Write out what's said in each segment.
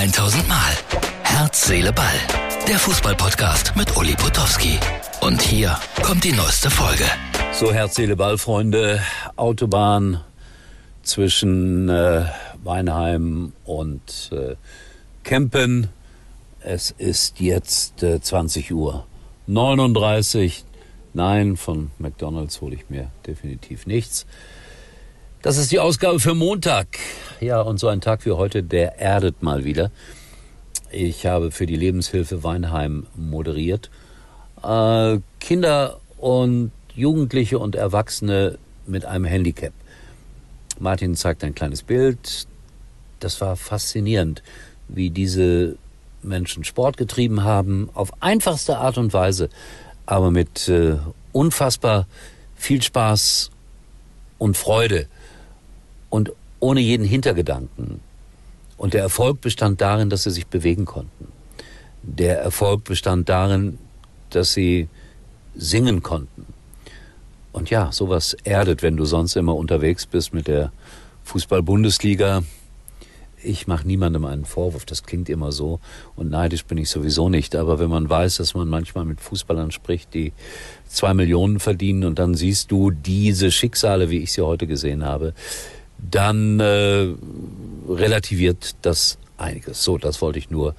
1000 Mal. Herz, Seele, Ball. Der Fußballpodcast mit Uli Potowski. Und hier kommt die neueste Folge. So, Herz, Seele, Ball, Freunde. Autobahn zwischen äh, Weinheim und äh, Kempen. Es ist jetzt äh, 20 Uhr 39. Nein, von McDonald's hole ich mir definitiv nichts. Das ist die Ausgabe für Montag. Ja, und so ein Tag wie heute, der erdet mal wieder. Ich habe für die Lebenshilfe Weinheim moderiert. Äh, Kinder und Jugendliche und Erwachsene mit einem Handicap. Martin zeigt ein kleines Bild. Das war faszinierend, wie diese Menschen Sport getrieben haben, auf einfachste Art und Weise, aber mit äh, unfassbar viel Spaß und Freude und ohne jeden Hintergedanken. Und der Erfolg bestand darin, dass sie sich bewegen konnten. Der Erfolg bestand darin, dass sie singen konnten. Und ja, sowas erdet, wenn du sonst immer unterwegs bist mit der Fußball-Bundesliga. Ich mache niemandem einen Vorwurf, das klingt immer so. Und neidisch bin ich sowieso nicht. Aber wenn man weiß, dass man manchmal mit Fußballern spricht, die zwei Millionen verdienen und dann siehst du diese Schicksale, wie ich sie heute gesehen habe, dann äh, relativiert das einiges. So, das wollte ich nur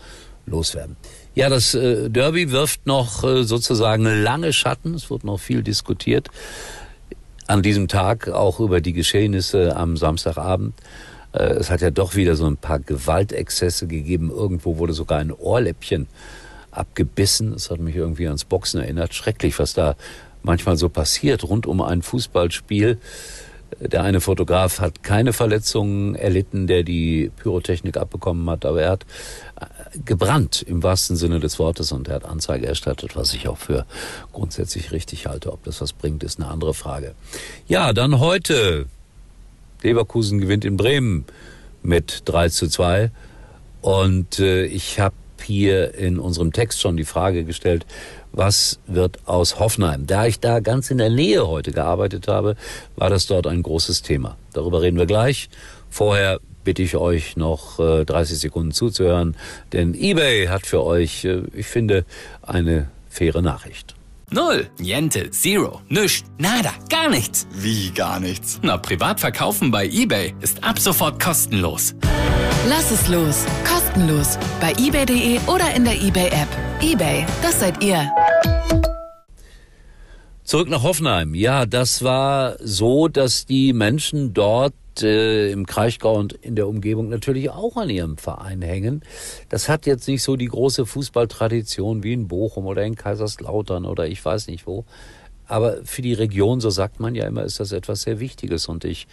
loswerden. Ja, das äh, Derby wirft noch äh, sozusagen lange Schatten. Es wird noch viel diskutiert an diesem Tag, auch über die Geschehnisse am Samstagabend. Äh, es hat ja doch wieder so ein paar Gewaltexzesse gegeben. Irgendwo wurde sogar ein Ohrläppchen abgebissen. Das hat mich irgendwie ans Boxen erinnert. Schrecklich, was da manchmal so passiert rund um ein Fußballspiel. Der eine Fotograf hat keine Verletzungen erlitten, der die Pyrotechnik abbekommen hat, aber er hat äh, gebrannt im wahrsten Sinne des Wortes und er hat Anzeige erstattet, was ich auch für grundsätzlich richtig halte. Ob das was bringt, ist eine andere Frage. Ja, dann heute. Leverkusen gewinnt in Bremen mit 3 zu 2 und äh, ich habe hier in unserem Text schon die Frage gestellt, was wird aus Hoffenheim? Da ich da ganz in der Nähe heute gearbeitet habe, war das dort ein großes Thema. Darüber reden wir gleich. Vorher bitte ich euch noch 30 äh, Sekunden zuzuhören, denn eBay hat für euch, äh, ich finde, eine faire Nachricht. Null, Niente, Zero, nüscht, nada, gar nichts. Wie gar nichts? Na, privat verkaufen bei eBay ist ab sofort kostenlos. Lass es los, kostenlos, bei ebay.de oder in der eBay-App. eBay, das seid ihr. Zurück nach Hoffenheim. Ja, das war so, dass die Menschen dort äh, im Kraichgau und in der Umgebung natürlich auch an ihrem Verein hängen. Das hat jetzt nicht so die große Fußballtradition wie in Bochum oder in Kaiserslautern oder ich weiß nicht wo. Aber für die Region, so sagt man ja immer, ist das etwas sehr Wichtiges. Und ich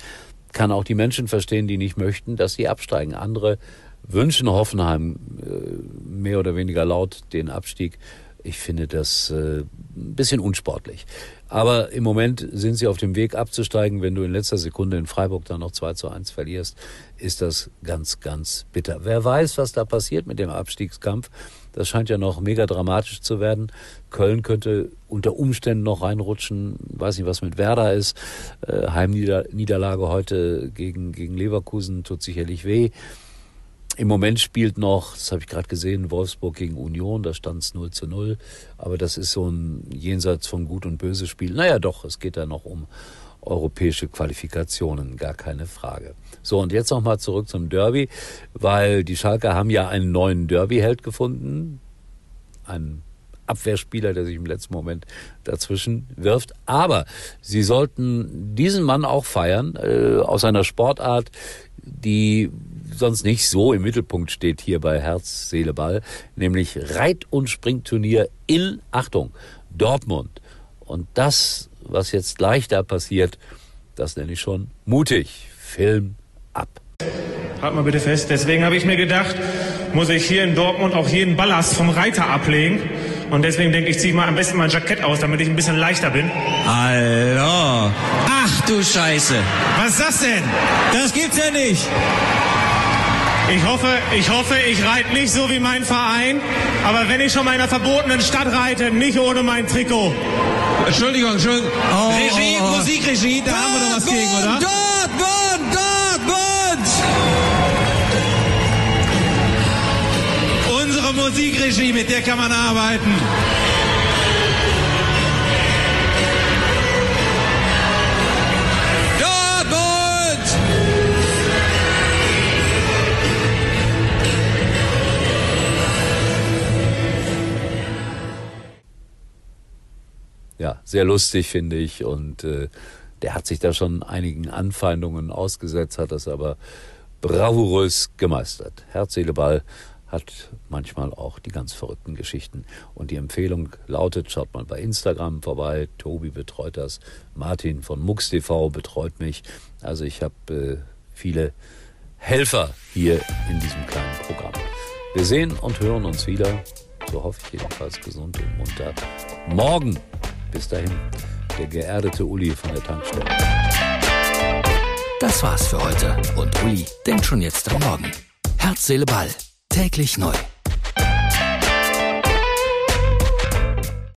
kann auch die Menschen verstehen, die nicht möchten, dass sie absteigen. Andere wünschen Hoffenheim äh, mehr oder weniger laut den Abstieg. Ich finde das äh, ein bisschen unsportlich. Aber im Moment sind sie auf dem Weg abzusteigen. Wenn du in letzter Sekunde in Freiburg dann noch 2 zu 1 verlierst, ist das ganz, ganz bitter. Wer weiß, was da passiert mit dem Abstiegskampf. Das scheint ja noch mega dramatisch zu werden. Köln könnte unter Umständen noch reinrutschen. Weiß nicht, was mit Werder ist. Äh, Heimniederlage heute gegen, gegen Leverkusen tut sicherlich weh. Im Moment spielt noch, das habe ich gerade gesehen, Wolfsburg gegen Union, da stand es 0 zu 0. Aber das ist so ein jenseits von Gut und Böse Spiel. Naja, doch, es geht da noch um europäische Qualifikationen, gar keine Frage. So, und jetzt nochmal zurück zum Derby, weil die Schalker haben ja einen neuen Derby-Held gefunden. Einen Abwehrspieler, der sich im letzten Moment dazwischen wirft. Aber sie sollten diesen Mann auch feiern, äh, aus einer Sportart, die sonst nicht so im Mittelpunkt steht hier bei Herz, Seele, Ball, nämlich Reit- und Springturnier in, Achtung, Dortmund. Und das, was jetzt gleich da passiert, das nenne ich schon mutig. Film ab. Halt mal bitte fest. Deswegen habe ich mir gedacht, muss ich hier in Dortmund auch jeden Ballast vom Reiter ablegen. Und deswegen denke ich, ziehe mal am besten mein Jackett aus, damit ich ein bisschen leichter bin. Hallo. Ach du Scheiße. Was ist das denn? Das gibt's ja nicht. Ich hoffe, ich hoffe, ich reite nicht so wie mein Verein. Aber wenn ich schon mal in einer verbotenen Stadt reite, nicht ohne mein Trikot. Entschuldigung, Entschuldigung. Oh, Regie, oh, oh. Musikregie, da haben wir doch was gegen, oder? Dortmund, Dortmund! Ballregie, mit der kann man arbeiten. Ja, sehr lustig finde ich und äh, der hat sich da schon einigen Anfeindungen ausgesetzt, hat das aber bravourös gemeistert. Herz, Seele, hat manchmal auch die ganz verrückten Geschichten. Und die Empfehlung lautet, schaut mal bei Instagram vorbei. Tobi betreut das. Martin von Mux TV betreut mich. Also ich habe äh, viele Helfer hier in diesem kleinen Programm. Wir sehen und hören uns wieder, so hoffe ich jedenfalls gesund und munter, morgen. Bis dahin, der geerdete Uli von der Tankstelle. Das war's für heute und Uli denkt schon jetzt am Morgen. Herz, Seele, Ball. Täglich neu.